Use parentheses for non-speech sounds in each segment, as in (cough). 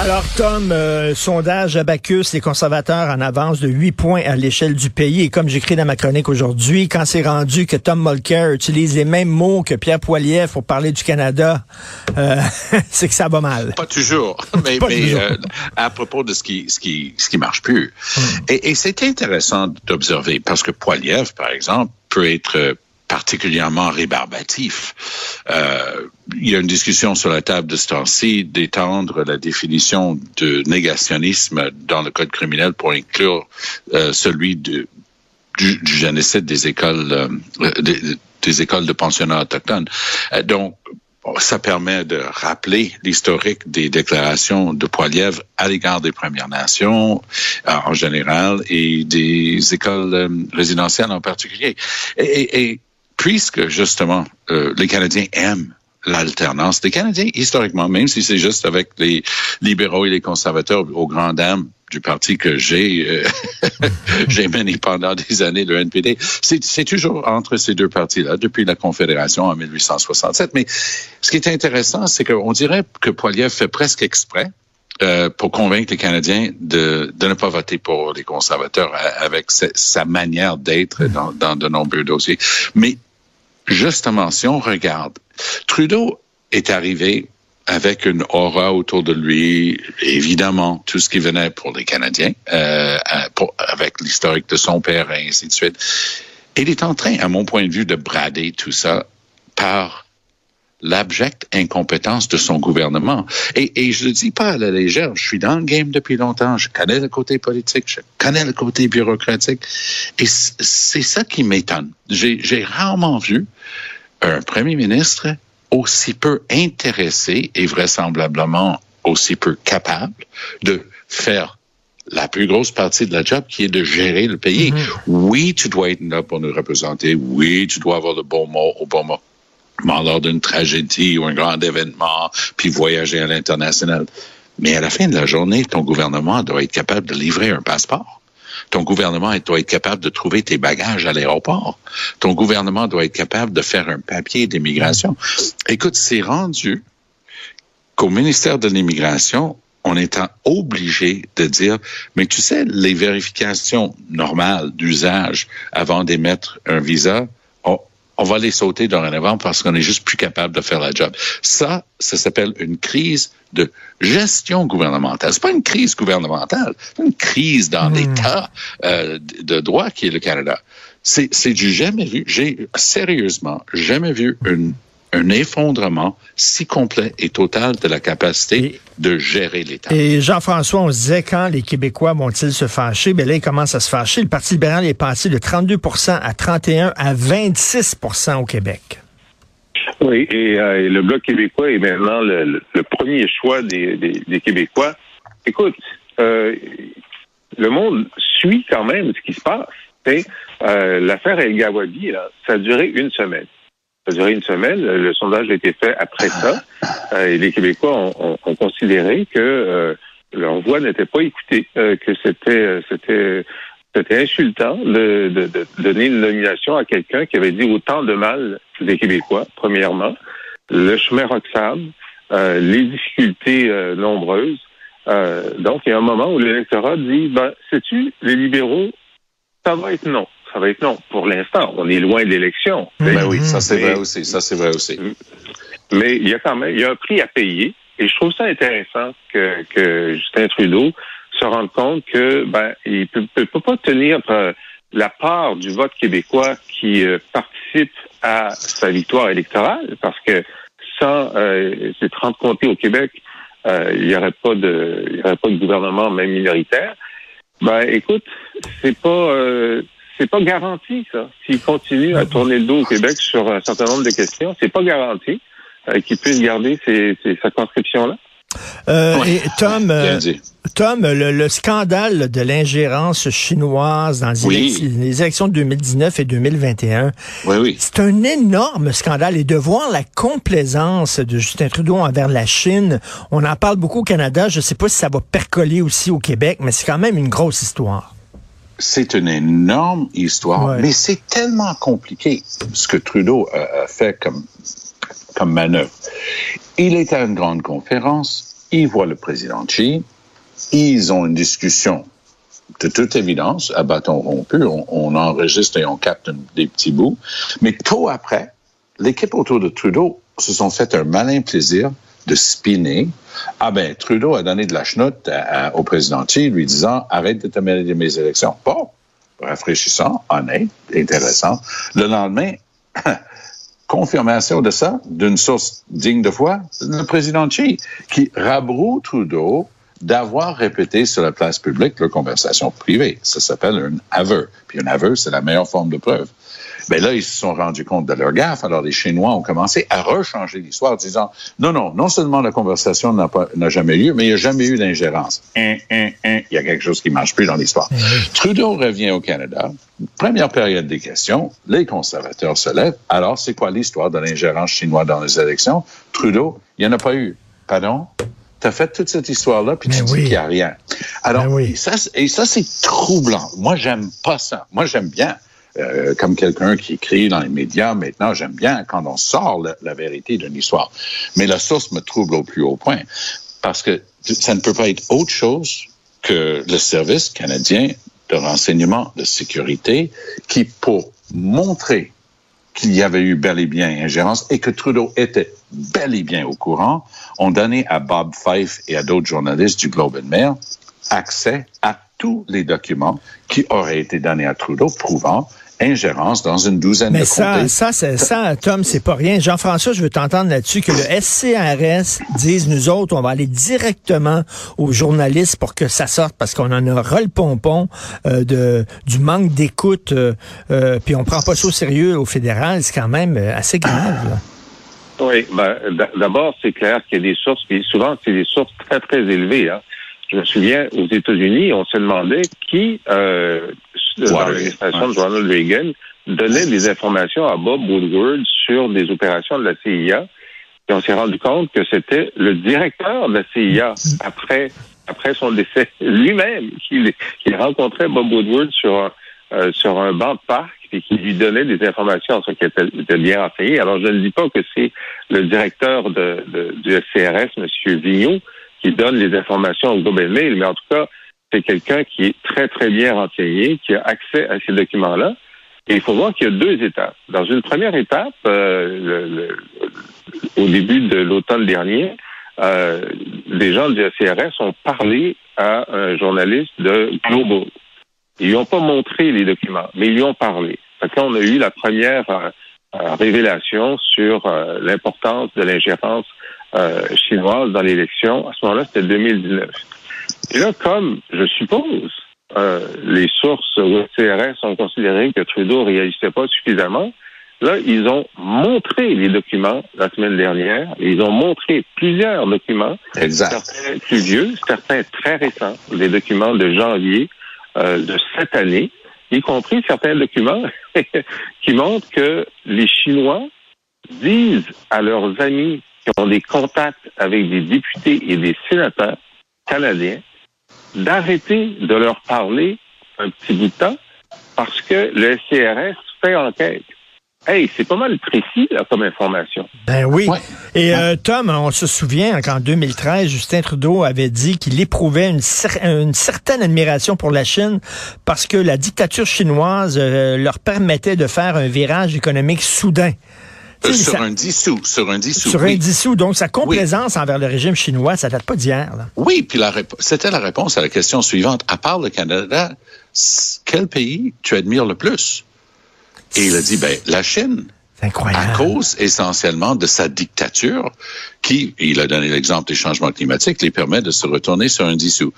Alors, Tom, euh, sondage Abacus, les conservateurs en avance de 8 points à l'échelle du pays. Et comme j'écris dans ma chronique aujourd'hui, quand c'est rendu que Tom Mulcair utilise les mêmes mots que Pierre Poilievre pour parler du Canada, euh, (laughs) c'est que ça va mal. Pas toujours. (laughs) Mais, mais Euh, à propos de ce qui, ce qui, ce qui marche plus. Mm. Et, et c'est intéressant d'observer parce que Poilievre, par exemple, peut être particulièrement rébarbatif. Euh, il y a une discussion sur la table de ce temps-ci d'étendre la définition de négationnisme dans le code criminel pour inclure euh, celui de, du, du, génocide des écoles euh, des, des, écoles de pensionnats autochtones. Euh, donc ça permet de rappeler l'historique des déclarations de Poilievre à l'égard des Premières Nations euh, en général et des écoles euh, résidentielles en particulier. Et, et puisque justement euh, les Canadiens aiment l'alternance, les Canadiens historiquement, même si c'est juste avec les libéraux et les conservateurs aux grandes dames du parti que j'ai euh, (laughs) j'ai mené pendant des années le NPD, c'est toujours entre ces deux partis-là depuis la Confédération en 1867. Mais ce qui est intéressant, c'est qu'on dirait que Poilievre fait presque exprès euh, pour convaincre les Canadiens de, de ne pas voter pour les conservateurs avec sa, sa manière d'être dans, dans de nombreux dossiers. Mais justement, si on regarde, Trudeau est arrivé avec une aura autour de lui, évidemment, tout ce qui venait pour les Canadiens, euh, pour, avec l'historique de son père et ainsi de suite. Il est en train, à mon point de vue, de brader tout ça par l'abjecte incompétence de son gouvernement. Et, et je ne le dis pas à la légère, je suis dans le game depuis longtemps, je connais le côté politique, je connais le côté bureaucratique, et c'est ça qui m'étonne. J'ai rarement vu un premier ministre aussi peu intéressé et vraisemblablement aussi peu capable de faire la plus grosse partie de la job qui est de gérer le pays. Mm -hmm. Oui, tu dois être là pour nous représenter. Oui, tu dois avoir le bon mot au bon moment lors d'une tragédie ou un grand événement, puis voyager à l'international. Mais à la fin de la journée, ton gouvernement doit être capable de livrer un passeport. Ton gouvernement doit être capable de trouver tes bagages à l'aéroport. Ton gouvernement doit être capable de faire un papier d'immigration. Écoute, c'est rendu qu'au ministère de l'immigration, on est obligé de dire, mais tu sais, les vérifications normales d'usage avant d'émettre un visa, on, va les sauter dorénavant parce qu'on est juste plus capable de faire la job. Ça, ça s'appelle une crise de gestion gouvernementale. C'est pas une crise gouvernementale, c'est une crise dans mmh. l'état euh, de droit qui est le Canada. C'est du jamais vu. J'ai sérieusement jamais vu une un effondrement si complet et total de la capacité et, de gérer l'État. Et Jean-François, on se disait quand les Québécois vont-ils se fâcher? Bien là, ils commencent à se fâcher. Le Parti libéral est passé de 32% à 31% à 26% au Québec. Oui, et, euh, et, le Bloc québécois est maintenant le, le, le premier choix des, des, des Québécois. Écoute, euh, le monde suit quand même ce qui se passe. Euh, L'affaire El Gawadi, là, ça a duré une semaine. Ça a duré une semaine. Le sondage a été fait après ça. Euh, et les Québécois ont, ont, ont considéré que euh, leur voix n'était pas écoutée, euh, que c'était c'était c'était insultant de, de, de, donner une nomination à quelqu'un qui avait dit autant de mal des Québécois, premièrement. Le chemin Roxham, euh, les difficultés euh, nombreuses. Euh, donc, il y a un moment où l'électorat dit, ben, sais-tu, les libéraux, ça va être non. Ça va être non. Pour l'instant, on est loin de l'élection. Ben oui, ça c'est vrai aussi. Ça c'est vrai aussi. Mais il y a quand même, il y a un prix à payer. Et je trouve ça intéressant que, que Justin Trudeau se rendre compte que ben il peut, peut, peut pas tenir euh, la part du vote québécois qui euh, participe à sa victoire électorale parce que sans euh, ces 30 comtés au Québec, il n'y aurait pas de il y aurait pas de gouvernement même minoritaire. Ben écoute, c'est pas c'est pas garanti ça. S'il continue à tourner le dos au Québec sur un certain nombre de questions, c'est pas garanti qu'il puisse garder ces, ces circonscriptions Euh, et Tom, (laughs) euh, Tom, le, scandale de l'ingérence chinoise dans les, élections de 2019 et 2021, oui, oui. c'est un énorme scandale. Et de voir la complaisance de Justin Trudeau envers la Chine, on en parle beaucoup au Canada. Je ne sais pas si ça va percoler aussi au Québec, mais c'est quand même une grosse histoire. C'est une énorme histoire, mais c'est tellement compliqué ce que Trudeau a, fait comme, comme manœuvre. Il est à une grande conférence, il voit le président Xi, ils ont une discussion de toute évidence, à bâton rompu, on, enregistre et on capte des petits bouts, mais tôt après, l'équipe autour de Trudeau se sont fait un malin plaisir de spinner. Ah ben, Trudeau a donné de la chenoute au président Xi, lui disant arrête de te mêler de mes élections. Bon, rafraîchissant, honnête, intéressant. Le lendemain, (clears throat) confirmation de ça d'une source digne de foi, le président Xi, qui rabroue Trudeau d'avoir répété sur la place publique leur conversation privée. Ça s'appelle un aveu. Puis un aveu, c'est la meilleure forme de preuve. Ben là, ils se sont rendus compte de leur gaffe. Alors, les Chinois ont commencé à rechanger l'histoire, disant non, non, non seulement la conversation n'a jamais eu, mais il n'y a jamais eu d'ingérence. Il y a quelque chose qui ne marche plus dans l'histoire. Trudeau revient au Canada. Première période des questions. Les conservateurs se lèvent. Alors, c'est quoi l'histoire de l'ingérence chinoise dans les élections? Trudeau, il n'y en a pas eu. Pardon? tu as fait toute cette histoire-là, puis tu dis qu'il n'y a rien. Alors, oui. ça, et ça, c'est troublant. Moi, j'aime pas ça. Moi, j'aime bien euh, comme quelqu'un qui écrit dans les médias maintenant, j'aime bien quand on sort la, vérité d'une histoire. Mais la source me trouble au plus haut point parce que ça ne peut pas être autre chose que le service canadien de renseignement de sécurité qui, pour montrer qu'il y avait eu bel et bien ingérence et que Trudeau était bel et bien au courant, ont donné à Bob Fife et à d'autres journalistes du Globe and Mail accès à tous les documents qui auraient été donnés à Trudeau prouvant ingérence dans une douzaine Mais de ça, Ça, ça, Tom, c'est pas rien. Jean-François, je veux t'entendre là-dessus que le SCRS dise, nous autres, on va aller directement aux journalistes pour que ça sorte parce qu'on en a ras le pompon euh, de, du manque d'écoute, euh, euh, puis on prend pas ça au sérieux au fédéral. C'est quand même assez grave. Oui, ben, d'abord, c'est clair qu'il y a des sources, puis souvent, c'est des sources très, très élevées. Hein. Je me souviens, aux États-Unis, on se demandait qui, euh, dans l'administration de Ronald Reagan, donnait des informations à Bob Woodward sur des opérations de la CIA. Et on s'est rendu compte que c'était le directeur de la CIA, après, après son décès (laughs) lui-même, qui, qui rencontrait Bob Woodward sur un, euh, sur un banc de parc et qui lui donnait des informations sur qui était, était, bien renseigné. Alors, je ne dis pas que c'est le directeur de, de, du SCRS, M. Vigneault, qui donne les informations au Global Mail, mais en tout cas, c'est quelqu'un qui est très, très bien renseigné, qui a accès à ces documents-là. Et il faut voir qu'il y a deux étapes. Dans une première étape, euh, au début de l'automne dernier, euh, les gens du CRS ont parlé à un journaliste de Global. Ils lui ont pas montré les documents, mais ils lui ont parlé. Fait on a eu la première euh, révélation sur l'importance de l'ingérence chinoise dans l'élection. À ce moment-là, c'était 2019. Et là, comme, je suppose, euh, les sources au CRS ont considéré que Trudeau ne réagissait pas suffisamment, là, ils ont montré les documents la semaine dernière. Ils ont montré plusieurs documents, certains plus vieux, certains très récents, des documents de janvier euh, de cette année, y compris certains documents (laughs) qui montrent que les Chinois disent à leurs amis qui ont des contacts avec des députés et des sénateurs canadiens d'arrêter de leur parler un petit bout de temps parce que le SCRS fait enquête. Hey, c'est pas mal précis là, comme information. Ben oui. Et euh, Tom, on se souvient qu'en 2013, Justin Trudeau avait dit qu'il éprouvait une, une, certaine admiration pour la Chine parce que la dictature chinoise euh, leur permettait de faire un virage économique soudain. Euh, sur un dissous, sur un dissous. Sur un dissous. Donc, sa complaisance envers le régime chinois, ça date pas d'hier. Oui, puis c'était la réponse à la question suivante. À part le Canada, quel pays tu admires le plus? Et il a dit, ben, la Chine. Incroyable. À cause essentiellement de sa dictature qui, il a donné l'exemple des changements climatiques, lui permet de se retourner sur un dissous.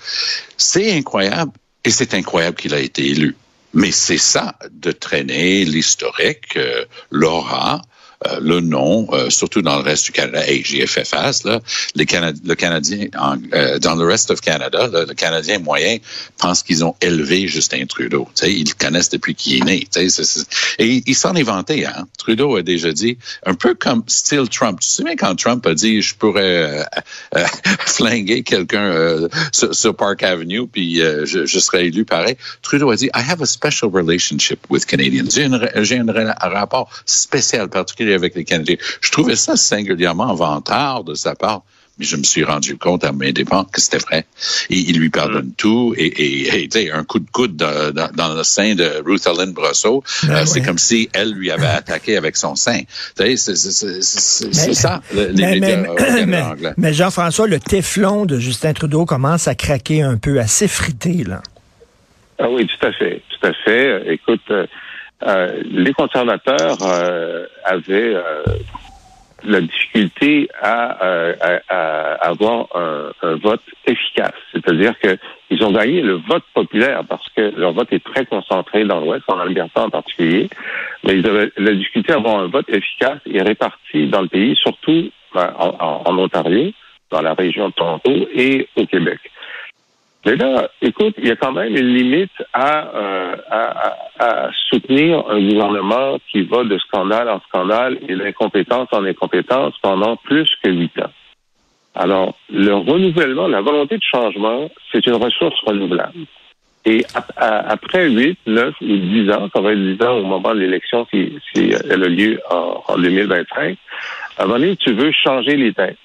C'est incroyable et c'est incroyable qu'il a été élu. Mais c'est ça de traîner l'historique, euh, l'aura, euh, le nom, euh, surtout dans le reste du Canada. Hey, j'ai fait face, là. Les le Canadien, euh, dans le reste of Canada, le Canadien moyen pense qu'ils ont élevé Justin Trudeau. sais, ils le connaissent depuis qu'il est né. C et il s'en est vanté. Hein? Trudeau a déjà dit, un peu comme style Trump. Tu sais bien quand Trump a dit, je pourrais (laughs) flinguer quelqu'un sur, Park Avenue, puis je, je serais élu pareil? Trudeau a dit, I have a special relationship with Canadians. J'ai un rapport spécial, particulier avec les Canadiens. Je trouvais ça singulièrement vantard de sa part mais je me suis rendu compte à mes dépens que c'était vrai. Et, il lui pardonne tout et, et, un coup de coude dans, le sein de Ruth Ellen Brosseau, ben euh, c'est comme si elle lui avait attaqué avec son sein. C'est ça, les mais, anglais. Mais Jean-François, le téflon de Justin Trudeau commence à craquer un peu, à s'effriter, là. Ah oui, tout à fait, tout à fait. Écoute, euh, euh, les conservateurs euh, avaient euh, la difficulté à, avoir un, vote efficace. C'est-à-dire qu'ils ont gagné le vote populaire parce que leur vote est très concentré dans l'Ouest, en Alberta en particulier, mais ils avaient la difficulté à avoir un vote efficace et réparti dans le pays, surtout ben, en Ontario, dans la région de Toronto et au Québec. Mais là, écoute, il y a quand même une limite euh, à, à, soutenir un gouvernement qui va de scandale en scandale et d'incompétence en incompétence pendant plus que huit ans. Alors, le renouvellement, la volonté de changement, c'est une ressource renouvelable. Et après huit, neuf ou dix ans, ça va être dix ans au moment de l'élection si, si elle a lieu en, en 2025, à un moment donné, tu veux changer les têtes.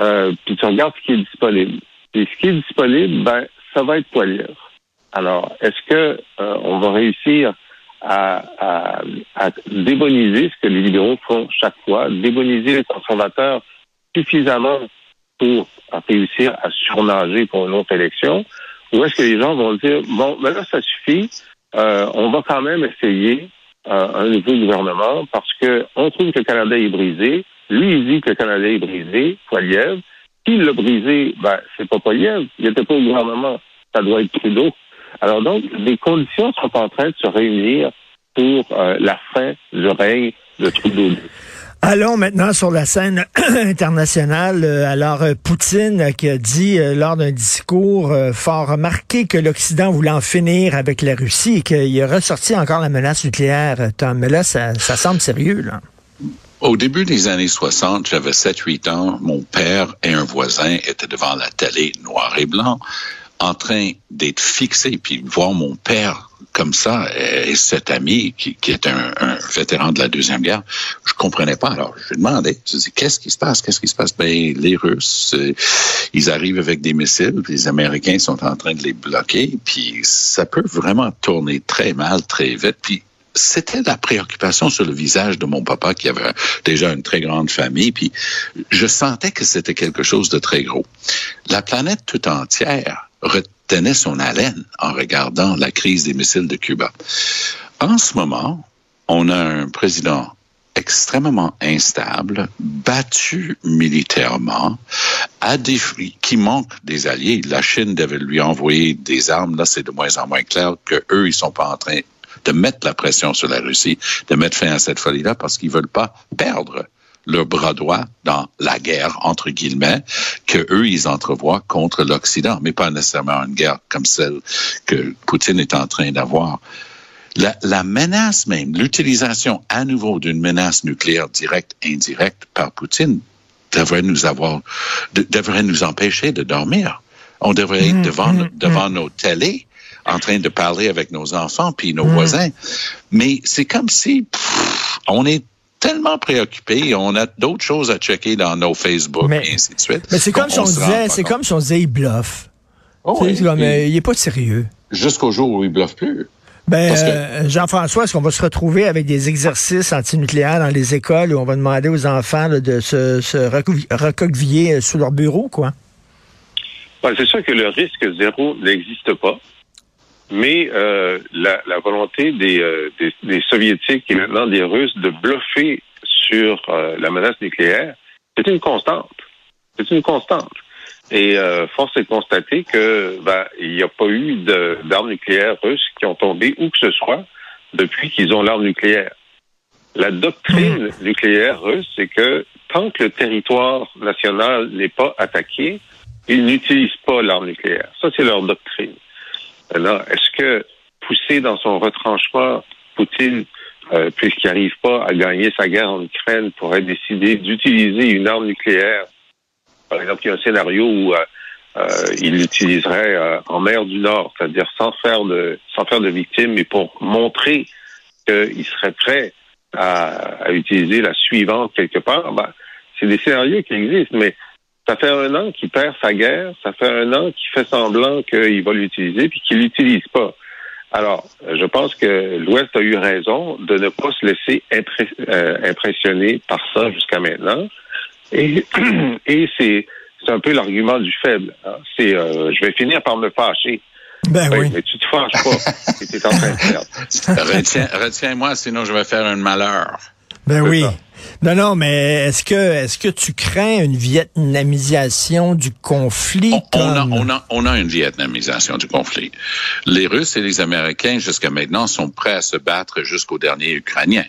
Euh, puis tu regardes ce qui est disponible. Et ce qui est disponible, ben, ça va être Poilievre. Alors, est-ce que euh, on va réussir à, à, à, démoniser ce que les libéraux font chaque fois, démoniser les conservateurs suffisamment pour réussir à surnager pour une autre élection, ou est-ce que les gens vont dire bon, ben là ça suffit, euh, on va quand même essayer euh, un nouveau gouvernement parce que on trouve que le Canada est brisé. Lui, il dit que le Canada est brisé, Poilievre. Qui l'a brisé? Ben, c'est pas Poliev. Il n'était pas au gouvernement. Ça doit être Trudeau. Alors donc, les conditions sont en train de se réunir pour euh, la fin du règne de Trudeau. Allons maintenant sur la scène (clears throat) internationale. Euh, alors, euh, Poutine qui a dit lors d'un discours fort remarqué que l'Occident voulait en finir avec la Russie et qu'il a ressorti encore la menace nucléaire, Tom. Mais là, ça, ça semble sérieux, là. Au début des années 60, j'avais 7-8 ans. Mon père et un voisin étaient devant la télé noir et blanc, en train d'être fixés, puis voir mon père comme ça et cet ami qui, qui est un, vétéran de la deuxième guerre, je comprenais pas. Alors je lui demandais, je qu'est-ce qui se passe, qu'est-ce qui se passe? Ben les Russes, euh, ils arrivent avec des missiles, les Américains sont en train de les bloquer, puis ça peut vraiment tourner très mal, très vite. Puis c'était la préoccupation sur le visage de mon papa qui avait déjà une très grande famille, puis je sentais que c'était quelque chose de très gros. La planète tout entière retenait son haleine en regardant la crise des missiles de Cuba. En ce moment, on a un président extrêmement instable, battu militairement, à qui manque des alliés. La Chine devait lui envoyer des armes. Là, c'est de moins en moins clair que eux, ils sont pas en train de mettre la pression sur la Russie, de mettre fin à cette folie-là parce qu'ils veulent pas perdre leur bras droit dans la guerre, entre guillemets, que eux, ils entrevoient contre l'Occident, mais pas nécessairement une guerre comme celle que Poutine est en train d'avoir. La, la, menace même, l'utilisation à nouveau d'une menace nucléaire directe, indirecte par Poutine devrait nous avoir, devrait nous empêcher de dormir. On devrait être mmh, devant, mmh, devant mmh. nos télés en train de parler avec nos enfants puis nos mm. voisins. Mais c'est comme si on est tellement préoccupé, on a d'autres choses à checker dans nos Facebook et ainsi de suite. Mais c'est comme, si on disait, c'est comme si on disait il bluffe. Oh comme, euh, il est pas sérieux. Jusqu'au jour où il bluffe plus. Ben, euh, Jean-François, est-ce qu'on va se retrouver avec des exercices antinucléaires dans les écoles où on va demander aux enfants de se, se recoqueviller sous leur bureau, quoi? c'est sûr que le risque zéro n'existe pas mais euh, la, la, volonté des, euh, des, des, Soviétiques et maintenant des Russes de bluffer sur euh, la menace nucléaire, c'est une constante. C'est une constante. Et euh, force est de constater que ben, il n'y a pas eu d'armes nucléaires russes qui ont tombé où que ce soit depuis qu'ils ont l'arme nucléaire. La doctrine mm. nucléaire russe, c'est que tant que le territoire national n'est pas attaqué, ils n'utilisent pas l'arme nucléaire. Ça, c'est leur doctrine. Alors, est-ce que pousser dans son retranchement, Poutine, euh, puisqu'il n'arrive pas à gagner sa guerre en Ukraine, pourrait décider d'utiliser une arme nucléaire? Par exemple, il y a un scénario où euh, euh, il l'utiliserait en mer du Nord, c'est-à-dire sans faire de sans faire de victimes, mais pour montrer qu'il serait prêt à, utiliser la suivante quelque part. Ben, c'est des scénarios qui existent, mais ça fait un an qu'il perd sa guerre, ça fait un an qu'il fait semblant qu'il va l'utiliser puis qu'il l'utilise pas. Alors, je pense que l'Ouest a eu raison de ne pas se laisser euh, impressionner par ça jusqu'à maintenant. Et, (clears throat) et c'est un peu l'argument du faible. Hein. C'est euh, je vais finir par me fâcher. Ben oui, Mais tu te fâches pas. (laughs) tu es en train de faire. Retiens-moi, sinon je vais faire un malheur. Ben oui. Non, non, mais est-ce que est-ce que tu crains une vietnamisation du conflit? On, a, on, a, on a une vietnamisation du conflit. Les Russes et les Américains, jusqu'à maintenant, sont prêts à se battre jusqu'au dernier Ukrainien.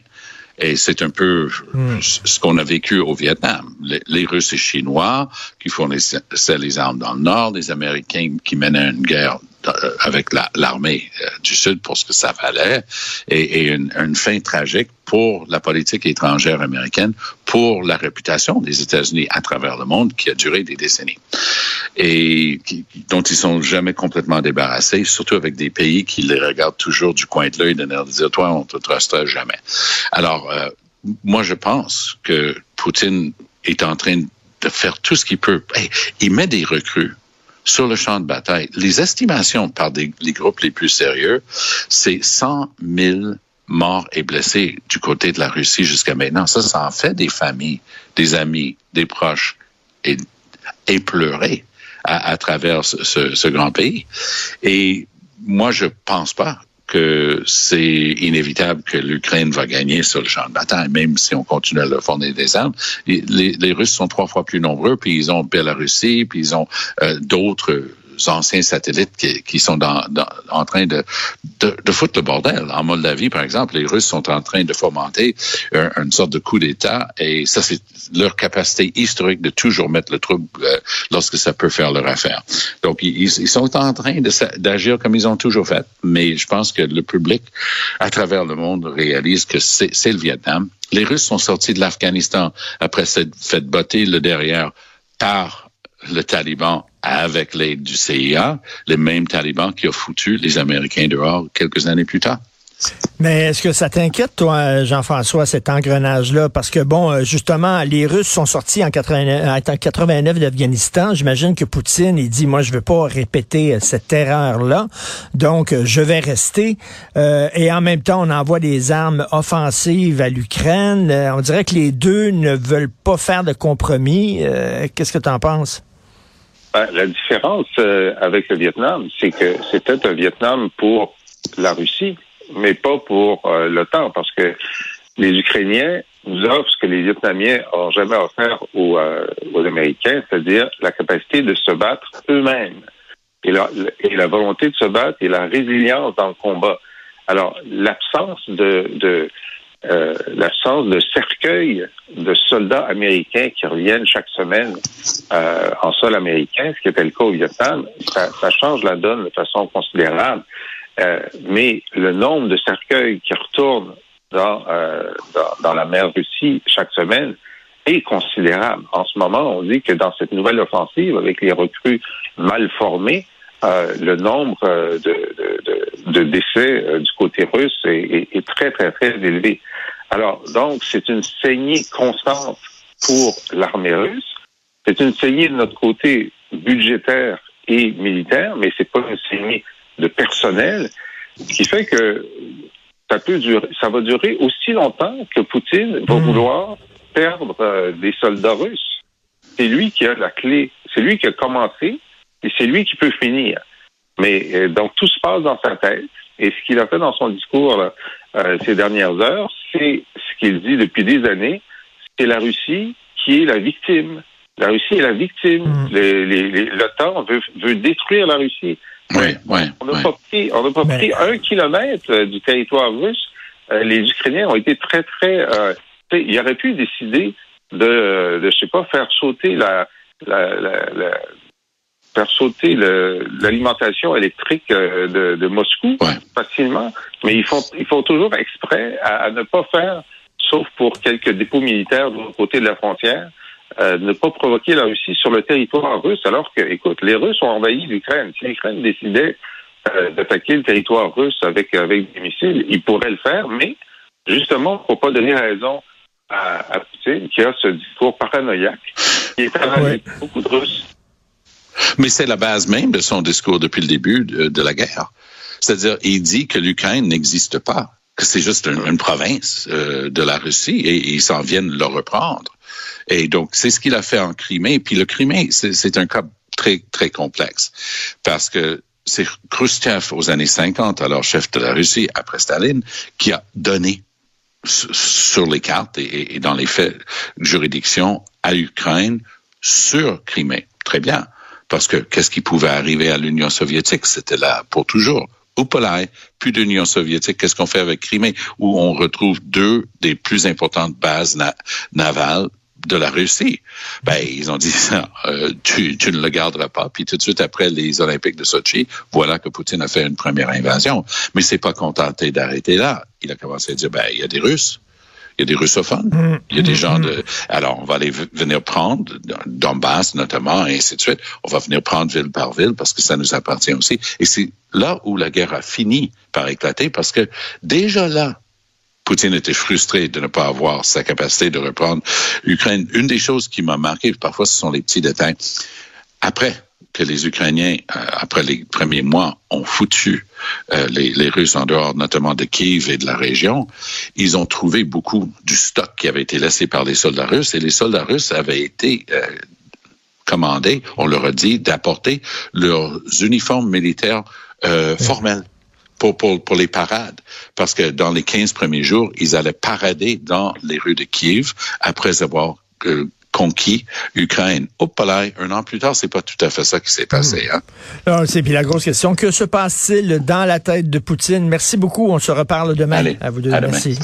Et c'est un peu hmm. ce qu'on a vécu au Vietnam. Les, Russes et Chinois qui fournissaient les armes dans le Nord, les Américains qui menaient une guerre euh, avec l'armée euh, du Sud pour ce que ça valait, et, une, une, fin tragique pour la politique étrangère américaine, pour la réputation des États-Unis à travers le monde qui a duré des décennies et dont ils sont jamais complètement débarrassés, surtout avec des pays qui les regardent toujours du coin de l'œil de leur dire toi on te trustera jamais. Alors euh, moi je pense que Poutine est en train de faire tout ce qu'il peut. il met des recrues sur le champ de bataille. Les estimations par des, les groupes les plus sérieux, c'est 100 000 morts et blessés du côté de la Russie jusqu'à maintenant. Ça, ça en fait des familles, des amis, des proches et, et à, travers ce, ce, ce, grand pays. Et moi, je pense pas que c'est inévitable que l'Ukraine va gagner sur le champ de bataille, même si on continue à leur fournir des armes. Les, Russes sont trois fois plus nombreux, puis ils ont Russie, puis ils ont euh, d'autres anciens satellites qui, qui sont en train de, de, de, foutre le bordel. En Moldavie, par exemple, les Russes sont en train de fomenter une sorte de coup d'État et ça, c'est leur capacité historique de toujours mettre le trouble euh, lorsque ça peut faire leur affaire. Donc, ils, ils sont en train d'agir comme ils ont toujours fait, mais je pense que le public à travers le monde réalise que c'est le Vietnam. Les Russes sont sortis de l'Afghanistan après s'être fait botter le derrière par le Taliban avec l'aide du CIA, les mêmes talibans qui ont foutu les Américains dehors quelques années plus tard. Mais est-ce que ça t'inquiète, toi, Jean-François, cet engrenage-là? Parce que, bon, euh, justement, les Russes sont sortis en 89, d'Afghanistan. J'imagine que Poutine, il dit, moi, je veux pas répéter euh, cette erreur-là. Donc, euh, je vais rester. et en même temps, on envoie des armes offensives à l'Ukraine. on dirait que les deux ne veulent pas faire de compromis. Qu'est-ce que tu en penses? Ben, la différence euh, avec le Vietnam, c'est que c'était un Vietnam pour la Russie, mais pas pour euh, l'OTAN, parce que les Ukrainiens nous offrent ce que les Vietnamiens n'ont jamais offert aux, euh, aux Américains, c'est-à-dire la capacité de se battre eux-mêmes et la, et la volonté de se battre et la résilience dans le combat. Alors, l'absence de, de euh, l'absence de cercueil de soldats américains qui reviennent chaque semaine euh, en sol américain, ce qui était le cas au Vietnam, ça, ça change la donne de façon considérable. Euh, mais le nombre de cercueils qui retournent dans, euh, dans, dans, la mer Russie chaque semaine est considérable. En ce moment, on dit que dans cette nouvelle offensive, avec les recrues mal formées, euh, le nombre euh, de, de, de, décès euh, du côté russe est, est, très, très, très élevé. Alors, donc, c'est une saignée constante pour l'armée russe. C'est une saignée de notre côté budgétaire et militaire, mais c'est pas une saignée de personnel, ce qui fait que ça peut durer, ça va durer aussi longtemps que Poutine va hmm. vouloir perdre des soldats russes. C'est lui qui a la clé, c'est lui qui a commencé, et c'est lui qui peut finir. Mais euh, donc tout se passe dans sa tête. Et ce qu'il a fait dans son discours euh, ces dernières heures, c'est ce qu'il dit depuis des années. C'est la Russie qui est la victime. La Russie est la victime. Mm. L'OTAN veut, veut détruire la Russie. Oui, oui, on n'a pas pris, on n'a pas pris un kilomètre euh, du territoire russe euh, les Ukrainiens ont été très, très... Euh, ils auraient pu décider de, de, je sais pas, faire sauter la, la, la, faire sauter l'alimentation électrique euh, de, de Moscou facilement, mais ils font, ils font toujours exprès à, ne pas faire, sauf pour quelques dépôts militaires de l'autre côté de la frontière, euh, ne pas provoquer la Russie sur le territoire russe, alors que, écoute, les Russes ont envahi l'Ukraine. Si l'Ukraine décidait euh, d'attaquer le territoire russe avec, avec des missiles, ils pourraient le faire, mais justement, pour pas donner raison à, Poutine, qui a ce discours paranoïaque, qui est avec beaucoup de Russes. Mais c'est la base même de son discours depuis le début de, la guerre. C'est-à-dire, il dit que l'Ukraine n'existe pas, que c'est juste une, province euh, de la Russie et, ils s'en viennent le reprendre. Et donc, c'est ce qu'il a fait en Crimée. Puis le Crimée, c'est un cas très, très complexe parce que c'est Khrushchev aux années 50, alors chef de la Russie après Staline, qui a donné sur les cartes et, dans les faits juridiction à l'Ukraine sur Crimée. Très bien. Parce que qu'est-ce qui pouvait arriver à l'Union soviétique? C'était là pour toujours. Upolai, plus d'Union soviétique. Qu'est-ce qu'on fait avec Crimée, où on retrouve deux des plus importantes bases navales de la Russie. Ben, ils ont dit, euh, tu, tu, ne le garderas pas. Puis tout de suite après les Olympiques de Sochi, voilà que Poutine a fait une première invasion. Mais c'est pas contenté d'arrêter là. Il a commencé à dire, ben, il y a des Russes. Il y a des russophones. Mm. Il y a des gens mm. de... Alors, on va les venir prendre, Donbass notamment, et ainsi de suite. On va venir prendre ville par ville parce que ça nous appartient aussi. Et c'est là où la guerre a fini par éclater parce que déjà là, Poutine était frustré de ne pas avoir sa capacité de reprendre l'Ukraine. Une des choses qui m'a marqué, parfois ce sont les petits détails, après que les Ukrainiens, euh, après les premiers mois, ont foutu euh, les, Russes en dehors, notamment de Kiev et de la région, ils ont trouvé beaucoup du stock qui avait été laissé par les soldats russes et les soldats russes avaient été euh, commandés, on leur a dit, d'apporter leurs uniformes militaires formels pour, pour, pour les parades. Parce que dans les 15 premiers jours, ils allaient parader dans les rues de Kiev après avoir euh, conquis Ukraine. Hop là, un an plus tard, c'est pas tout à fait ça qui s'est passé. Hmm. Hein? c'est puis la grosse question, que se passe-t-il dans la tête de Poutine? Merci beaucoup. On se reparle demain. Allez, à vous deux. Merci.